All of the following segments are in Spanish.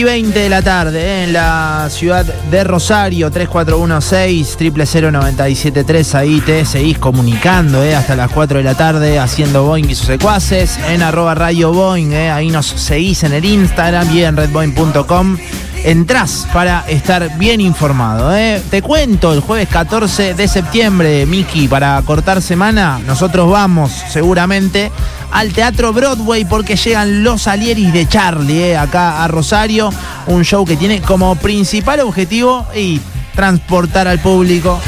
10 y 20 de la tarde eh, en la ciudad de Rosario, 3416 000973. Ahí te seguís comunicando eh, hasta las 4 de la tarde haciendo Boeing y sus secuaces. En arroba rayo Boeing, eh, ahí nos seguís en el Instagram y en redboeing.com. Entrás para estar bien informado. eh. Te cuento, el jueves 14 de septiembre, Miki, para cortar semana, nosotros vamos seguramente al Teatro Broadway porque llegan los Alieris de Charlie eh, acá a Rosario. Un show que tiene como principal objetivo y transportar al público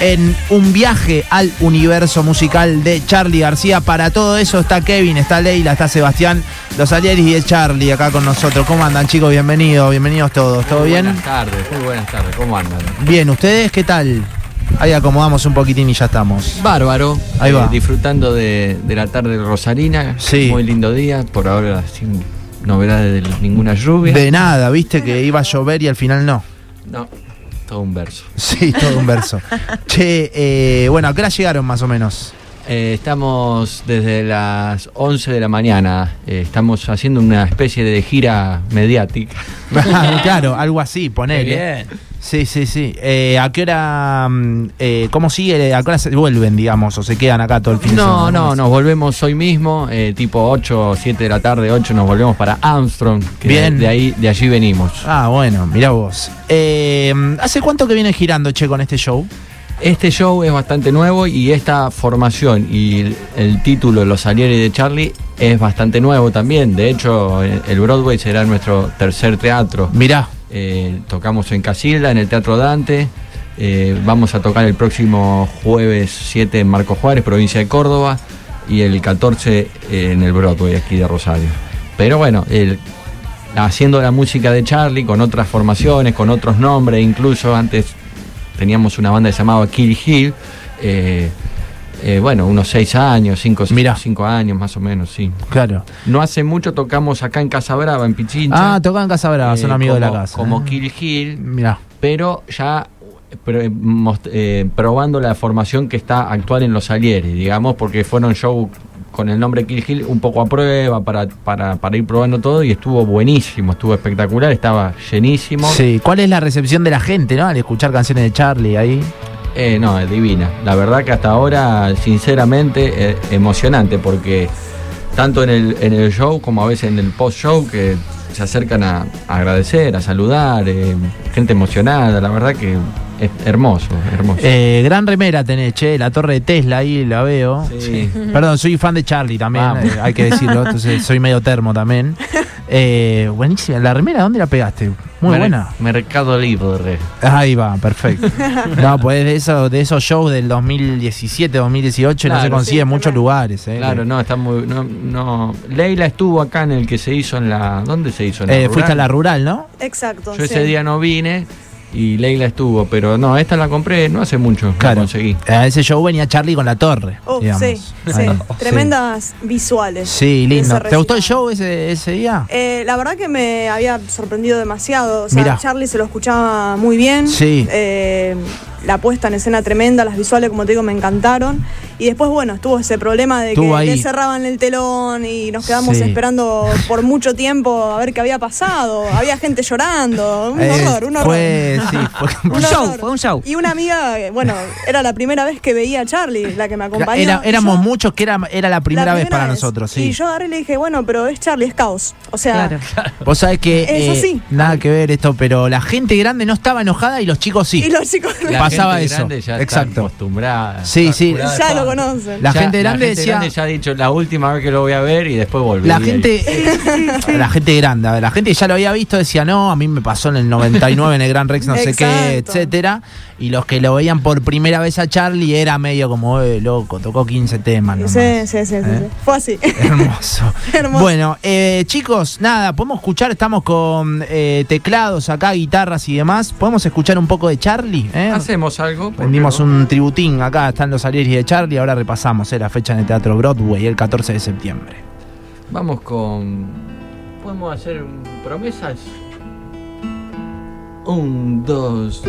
en un viaje al universo musical de Charlie García. Para todo eso está Kevin, está Leila, está Sebastián, los Alieris de Charlie acá con nosotros. ¿Cómo andan chicos? Bienvenidos, bienvenidos todos. ¿Todo Muy bien? Buenas tardes, muy buenas tardes. ¿Cómo andan? Bien, ¿ustedes qué tal? Ahí acomodamos un poquitín y ya estamos. Bárbaro. Ahí va. disfrutando de, de la tarde rosarina. Sí. Muy lindo día. Por ahora sin novedades de ninguna lluvia. De nada, viste que iba a llover y al final no. No, todo un verso. Sí, todo un verso. che, eh, bueno, ¿a qué hora llegaron más o menos? Eh, estamos desde las 11 de la mañana. Eh, estamos haciendo una especie de gira mediática. claro, algo así, ponele. Sí, sí, sí. Eh, ¿A qué hora, mm, eh, cómo sigue? ¿A qué hora se vuelven, digamos, o se quedan acá todo el fin de No, semana? no, nos volvemos hoy mismo, eh, tipo 8 o 7 de la tarde, 8 nos volvemos para Armstrong. que Bien. De, ahí, de allí venimos. Ah, bueno, mirá vos. Eh, ¿Hace cuánto que viene girando, che, con este show? Este show es bastante nuevo y esta formación y el, el título Los Alieres de Charlie es bastante nuevo también. De hecho, el Broadway será nuestro tercer teatro. Mirá. Eh, tocamos en Casilda, en el Teatro Dante. Eh, vamos a tocar el próximo jueves 7 en Marco Juárez, provincia de Córdoba. Y el 14 en el Broadway, aquí de Rosario. Pero bueno, haciendo la música de Charlie con otras formaciones, con otros nombres, incluso antes teníamos una banda llamaba Kill Hill. eh, eh, bueno, unos 6 años, 5 Mirá. cinco años más o menos, sí. Claro. No hace mucho tocamos acá en Casa Brava, en Pichincha. Ah, tocan en Casa Brava, son Eh, amigos de la casa. Como. Kill Hill, Mirá. pero ya pero, eh, most- eh, probando la formación que está actual en los Alieres, digamos, porque fueron show con el nombre Kill Hill un poco a prueba para, para, para ir probando todo y estuvo buenísimo, estuvo espectacular, estaba llenísimo. Sí, ¿cuál es la recepción de la gente, no? Al escuchar canciones de Charlie ahí. Eh, no, es divina. La verdad que hasta ahora, sinceramente, eh, emocionante porque tanto en el, en el show como a veces en el post-show que se acercan a, a agradecer, a saludar, eh, gente emocionada, la verdad que es hermoso, hermoso. Eh, gran remera tenés, che, la torre de Tesla ahí la veo. Sí. Perdón, soy fan de Charlie también, eh, hay que decirlo, entonces soy medio termo también. Eh, buenísima, la remera, ¿dónde la pegaste? Muy Mer- buena. Mercado Libre. Ahí va, perfecto. No, pues de, eso, de esos shows del 2017, 2018 no se Claro, consigue en muchos lugares. Eh. Claro, no, está muy. No, no. Leila estuvo acá en el que se hizo en la. ¿Dónde se hizo? En la Eh, fuiste a la rural, ¿no? Exacto. Yo sí. ese día no vine y Leila estuvo, pero no, esta la compré no hace mucho. la Claro. conseguí. A ese show venía Charlie con la torre. Oh, digamos. sí. Tremendas visuales. Sí, lindo. ¿Te gustó el show ese, ese día? Eh, la verdad que me había sorprendido demasiado. O sea, Mirá. Charlie se lo escuchaba muy bien. Sí. Eh, la puesta en escena tremenda, las visuales, como te digo, me encantaron. Y después, bueno, estuvo ese problema de Estuvo que le cerraban el telón y nos quedamos Sí. esperando por mucho tiempo a ver qué había pasado. Había gente llorando. Un Eh, horror, un horror. Fue, sí, fue Un Un show, horror. fue un show. Y una amiga, bueno, era la primera vez que veía a Charlie, la que me acompañó. Era- éramos yo- muchos que era, era la primera, la vez para nosotros, sí. Y yo agarré y le dije, bueno, pero es Charlie, es caos. O sea, Claro. Vos sabés que eh, así. nada que ver esto, pero la gente grande no estaba enojada y los chicos sí. y los chicos La Pasaba gente eso, ya exacto. acostumbrada. Sí, sí. Ya curada. Lo conocen. La Ya- gente grande decía- grande ya ha dicho la última vez que lo voy a ver y después volví. La gente, la gente grande, la gente ya lo había visto decía, no, a mí me pasó en el 99 en el Gran Rex, no sé qué, etcétera. Y los que lo veían por primera vez a Charlie era medio como, eh, loco, tocó 15 temas. nomás". Sí, sí, sí, sí, ¿Eh? sí. Fue así. Hermoso. Hermoso. Bueno, eh, chicos, nada, podemos escuchar, estamos con eh, teclados acá, guitarras y demás. ¿Podemos escuchar un poco de Charlie? eh? Hacemos algo. ¿por qué Vendimos no? un tributín, acá están los Alieris de Charlie, ahora repasamos eh, la fecha en el Teatro Broadway, el 14 de septiembre. Vamos con. ¿Podemos hacer promesas? Un, dos.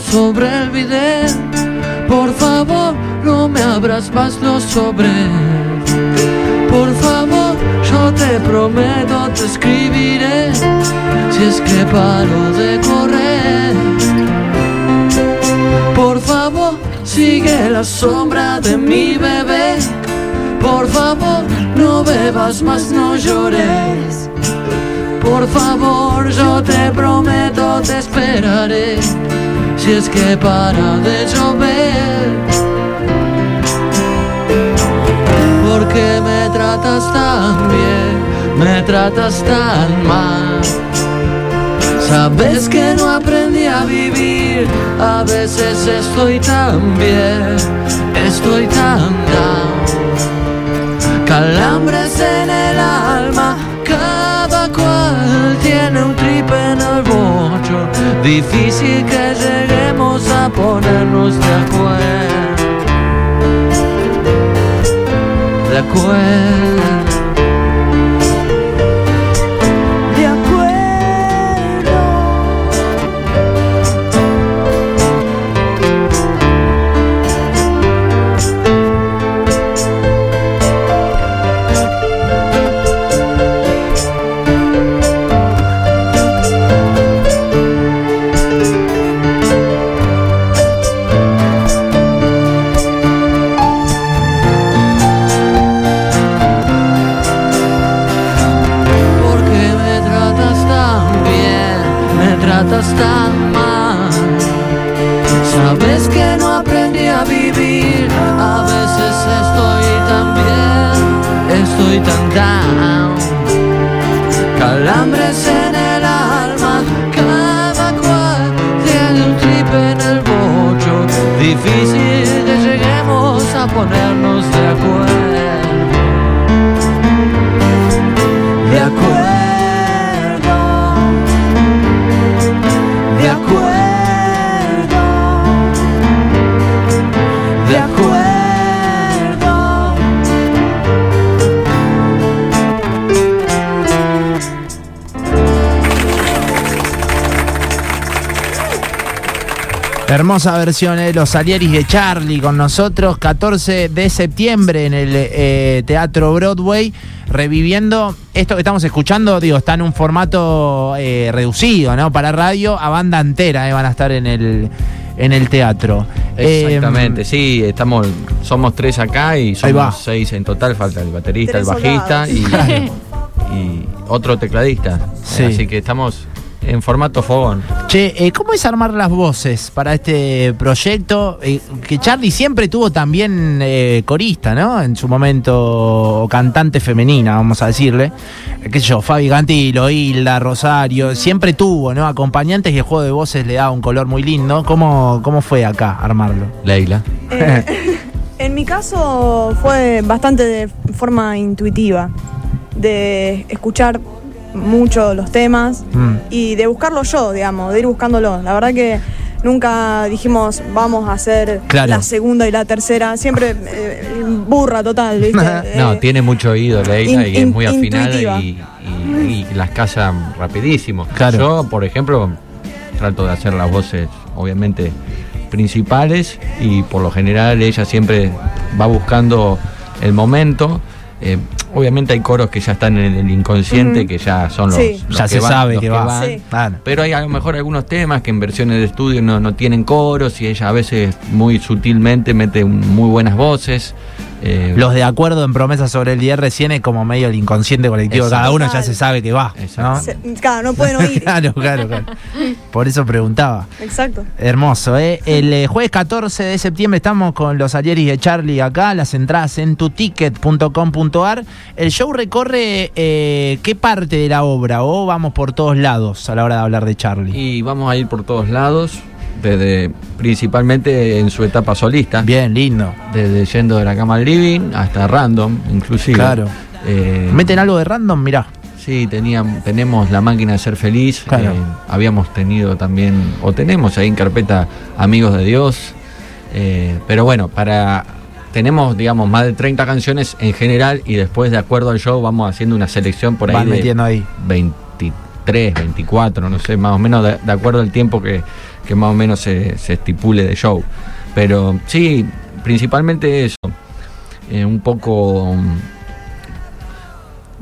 Sobre el video. Por favor, no me abras más los sobres. Por favor, yo te prometo, te escribiré si es que paro de correr. Por favor, sigue la sombra de mi bebé. Por favor, no bebas más, no llores. Por favor, yo te prometo, te esperaré. Si es que para de llover. Porque me tratas tan bien, me tratas tan mal. Sabes que no aprendí a vivir, a veces estoy tan bien, estoy tan down. Calambres en el Difícil que lleguemos a ponernos de acuerdo. De acuerdo. Hermosa versión de Los Salieris de Charlie con nosotros, 14 de septiembre en el eh, Teatro Broadway, reviviendo esto que estamos escuchando, digo, está en un formato eh, reducido, ¿no? Para radio, a banda entera eh, van a estar en el, en el teatro. Exactamente, Eh, sí, estamos, somos tres acá y somos seis en total, falta el baterista, Tres el bajista y, y otro tecladista. Sí. Así que estamos en formato fogón. Che, eh, ¿cómo es armar las voces para este proyecto? Eh, que Charlie siempre tuvo también eh, corista, ¿no? En su momento, o cantante femenina, vamos a decirle. Eh, qué sé yo, Fabi Cantilo, Hilda, Rosario, siempre tuvo, ¿no? Acompañantes y el juego de voces le da un color muy lindo. ¿Cómo, cómo fue acá armarlo? Leila. Eh, en mi caso fue bastante de forma intuitiva, de escuchar mucho los temas Mm. y de buscarlo yo, digamos, de ir buscándolo. La verdad que nunca dijimos vamos a hacer Claro. la segunda y la tercera, siempre eh, burra total, ¿viste? No, Eh, tiene mucho oído Leila in- y es muy in- afinada intuitiva. y, y- y las casa rapidísimo. Claro. Yo, por ejemplo, trato de hacer las voces, obviamente, principales y por lo general ella siempre va buscando el momento. Eh, obviamente hay coros que ya están en el inconsciente, que ya son los, Sí. los ya se van- sabe los que, va. Sí. Pero hay a lo mejor algunos temas que en versiones de estudio no, no tienen coros y ella a veces muy sutilmente mete un- muy buenas voces. Eh, Los de acuerdo en promesas sobre el día recién es como medio el inconsciente colectivo. Cada uno ya se sabe que va. ¿no? Se- claro, no pueden oír. claro, claro, claro. Por eso preguntaba. Exacto. Hermoso, ¿eh? El eh, jueves 14 de septiembre estamos con los Alieris de Charlie acá, las entradas en tuticket.com.ar. El show recorre eh, qué parte de la obra o vamos por todos lados a la hora de hablar de Charlie. Y vamos a ir por todos lados, desde principalmente en su etapa solista, Bien, lindo. desde yendo de la cama al living hasta random, inclusive. Claro. Eh, ¿Meten algo de random? Mirá. Sí, teníamos, tenemos la máquina de ser feliz. Claro. eh, habíamos tenido también, o tenemos ahí en carpeta Amigos de Dios. eh, pero bueno, para tenemos, digamos, más de 30 canciones en general y después, de acuerdo al show, vamos haciendo una selección por ahí Van metiendo ahí. 23, 24, no sé, más o menos de, de acuerdo al tiempo que, que más o menos se, se estipule de show. Pero sí, principalmente eso. eh, un poco, mm,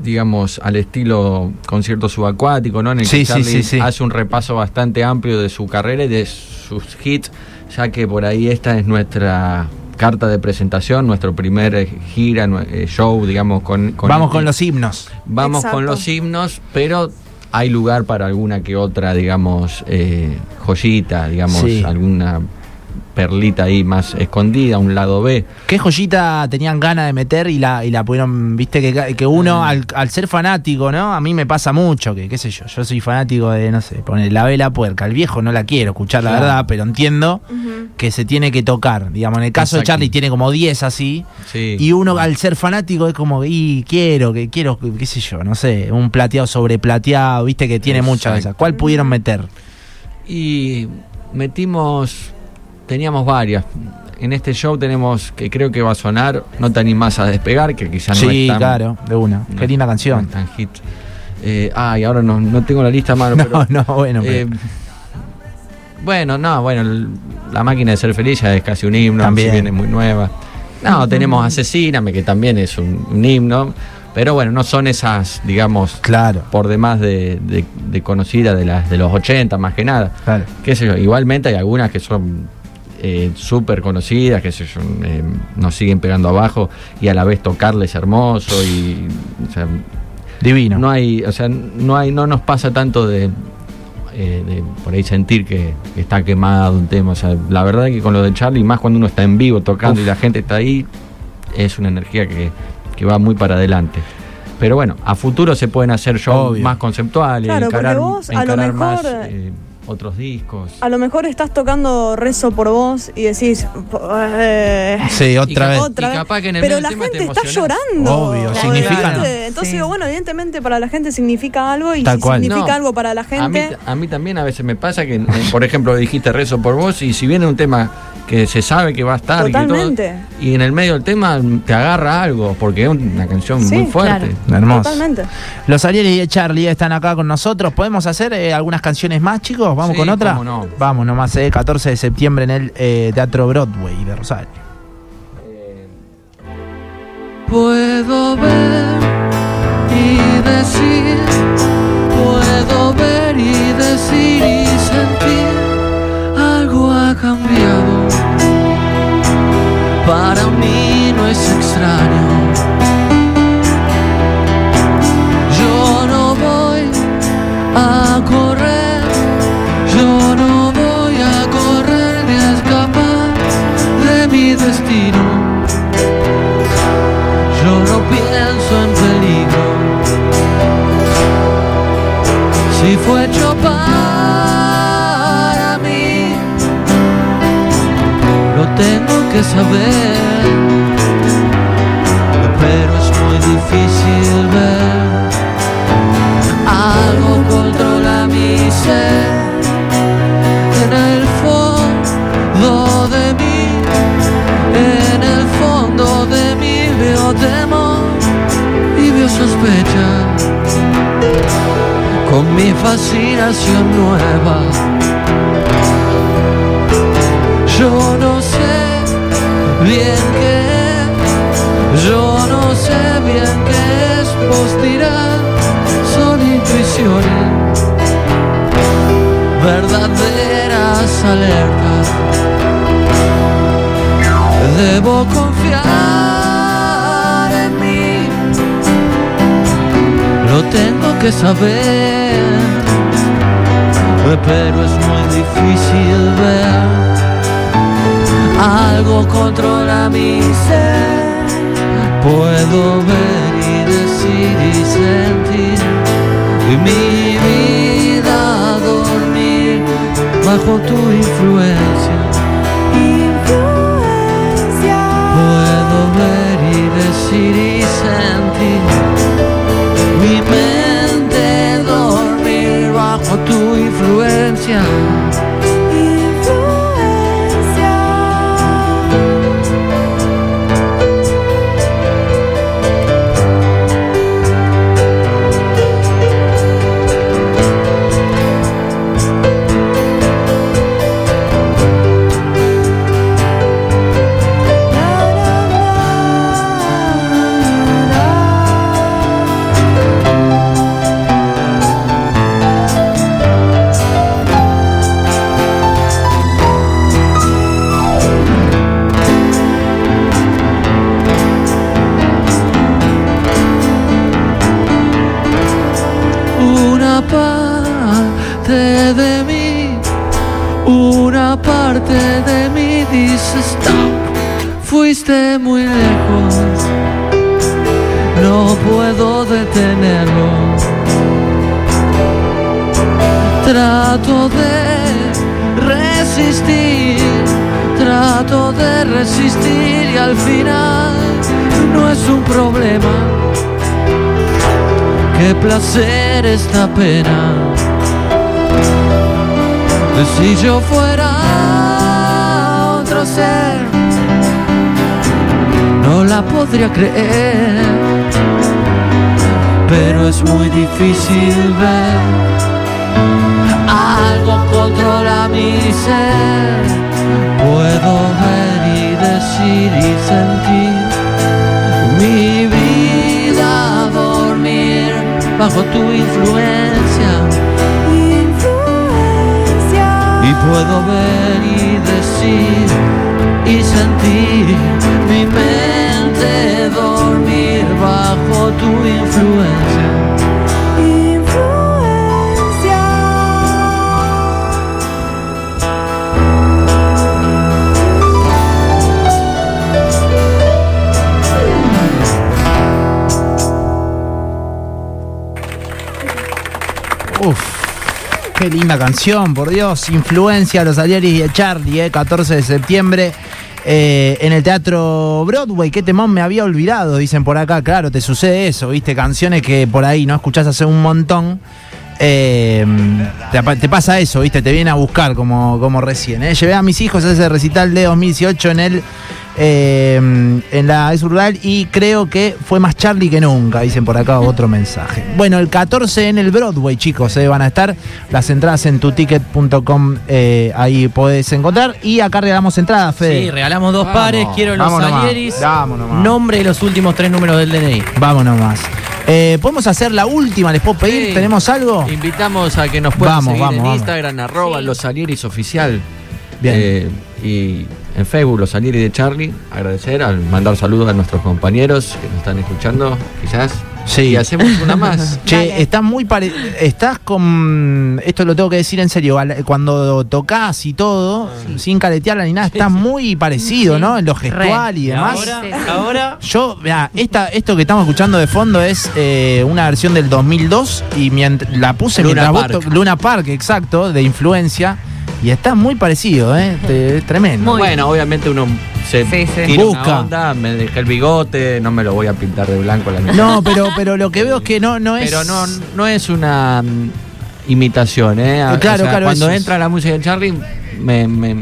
digamos, al estilo concierto subacuático, ¿no? En el Sí, que sí, Charlie sí, sí. hace un repaso bastante amplio de su carrera y de sus hits, ya que por ahí esta es nuestra carta de presentación, nuestro primer eh, gira, eh, show, digamos, con... con Vamos este- con los himnos. Vamos Exacto. con los himnos, pero hay lugar para alguna que otra, digamos, eh, joyita, digamos, Sí. alguna perlita ahí más escondida, un lado B. ¿Qué joyita tenían ganas de meter y la, y la pudieron, viste, que, que uno al, al ser fanático, ¿no? A mí me pasa mucho, que qué sé yo, yo soy fanático de, no sé, poner la vela puerca. El viejo no la quiero escuchar, la verdad, pero entiendo que se tiene que tocar. Digamos, en el caso de. Charlie tiene como 10 así. Sí. Y uno al ser fanático es como, y quiero, que quiero, qué sé yo, no sé, un plateado sobre plateado, viste que tiene muchas de esas. ¿Cuál pudieron meter? Y metimos, teníamos varias. En este show tenemos, que creo que va a sonar, No te animás a despegar, que quizás no sí, es tan... claro, de una. no- Qué linda no canción. es tan hit. Eh, ay, ahora no, no tengo la lista a mano, No, pero... no, bueno, pero- Eh, bueno, no, bueno, la máquina de ser feliz ya es casi un himno, También. si bien es muy nueva. No, tenemos Asesíname, que también es un, un himno, pero bueno, no son esas, digamos, claro, por demás de, de, de conocidas de las de los 80 más que nada. claro. Qué sé yo, igualmente hay algunas que son eh, súper conocidas, que yo, eh, nos siguen pegando abajo y a la vez tocarles hermoso y o sea, Divino. no hay, o sea, no hay, no nos pasa tanto de, eh, de por ahí sentir que, que está quemado un tema. O sea, la verdad que con lo de Charlie, más cuando uno está en vivo tocando y la gente está ahí, es una energía que, que va muy para adelante. Pero bueno, a futuro se pueden hacer shows Obvio. más conceptuales, Claro, encarar, vos, a lo encarar más eh, otros discos. A lo mejor estás tocando rezo por vos y decís. eh, Sí, otra vez. otra Y vez. capaz que en el pero la gente está llorando. Obvio, significa- Entonces Sí. digo, bueno, evidentemente para la gente significa algo y Tal si cual. significa No, algo para la A mí, gente. a mí también a veces me pasa que, eh, por ejemplo, dijiste rezo por vos y si viene un tema que se sabe que va a estar y que todo, Totalmente. y en el medio del tema te agarra algo porque es una canción Sí, muy fuerte. claro. Hermoso. Totalmente. Los Ariel y Charlie están acá con nosotros. ¿Podemos hacer eh, algunas canciones más, chicos? ¿Vamos Sí, con otra? cómo no. Vamos nomás, eh, 14 de septiembre en el eh, Teatro Broadway de Rosario. Puedo ver y decir, puedo ver y decir y sentir, algo ha cambiado. Para mí no es extraño. Yo no voy a correr, yo no voy a correr ni a escapar de mi destino. Yo no pienso en peligro. Si fue hecho para mí, lo tengo que saber. Difícil ver. Algo controla mi ser. En el fondo de mí en el fondo de mí veo temor y veo sospecha con mi fascinación nueva. Yo no sé bien qué sé bien qué es, vos dirás, son intuiciones, verdaderas alertas. Debo confiar en mí. Lo tengo que saber. Pero es muy difícil ver. Algo controla mi ser. Puedo ver y decir y sentir. Y mi vida dormir bajo tu influencia. Puedo detenerlo. Trato de resistir, trato de resistir y al final no es un problema. Qué placer esta pena. Si yo fuera otro ser, no la podría creer. Pero es muy difícil ver algo controla mi ser. Puedo ver y decir y sentir mi vida dormir bajo tu influencia. Y puedo ver y decir y sentir influencia. Uf, qué linda canción, por Dios. Influencia los Alieris de Charlie, eh, 14 de septiembre. Eh, en el teatro Broadway, qué temón me había olvidado, dicen por acá, claro, te sucede eso, viste, canciones que por ahí no escuchás hace un montón, eh, te, pasa eso, viste, te viene a buscar como, como recién. eh. Llevé a mis hijos a ese recital de 2018 en el eh, en la es rural y creo que fue más Charlie que nunca, dicen por acá otro mensaje. Bueno, el 14 en el Broadway, chicos, eh, van a estar las entradas en tuticket.com, eh, ahí podés encontrar. Y acá regalamos entradas, Fede. Sí, regalamos dos Vamos, pares, quiero los Salieris, vamos nomás. nombre y los últimos tres números del DNI. Vamos nomás. Eh, ¿Podemos hacer la última? ¿Les puedo pedir? Sí. ¿Tenemos algo? Invitamos a que nos puedan Vamos, seguir vamos, en vamos. Instagram, arroba los Salieris oficial. Bien. Y en Facebook, los Salieris de Charlie. Agradecer, al mandar saludos a nuestros compañeros que nos están escuchando, quizás. Sí. Y hacemos una más. Che, Dale. estás muy pare... Estás con. Esto lo tengo que decir en serio. Cuando tocas y todo, sin caretearla ni nada, estás muy parecido, ¿no? En lo gestual y Y demás. ahora, ahora Yo, mirá, esta, esto que estamos escuchando de fondo es eh, una versión del 2002 y mient- la puse Luna mientras Park. to- Luna Park, exacto, de influencia. Y está muy parecido, ¿eh? Te- es tremendo. Muy bueno, obviamente uno se Sí, sí. tira Busca. una onda, me dejé el bigote, no me lo voy a pintar de blanco la mitad. No, pero, pero lo que veo es que no, no es. Pero no, no es una mm, imitación, ¿eh? Eh, claro, claro, Cuando eso es. entra la música de Charlie, me, me-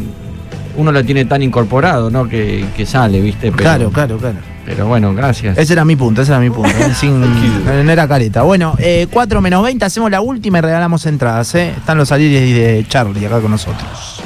uno lo tiene tan incorporado, ¿no? Que, que sale, ¿viste? Pero, Claro, claro, claro. Pero bueno, gracias. Ese era mi punto, ese era mi punto. ¿eh? Sin, no era careta. Bueno, eh, 4 menos 20, hacemos la última y regalamos entradas. ¿eh? Están los salires de Charlie acá con nosotros.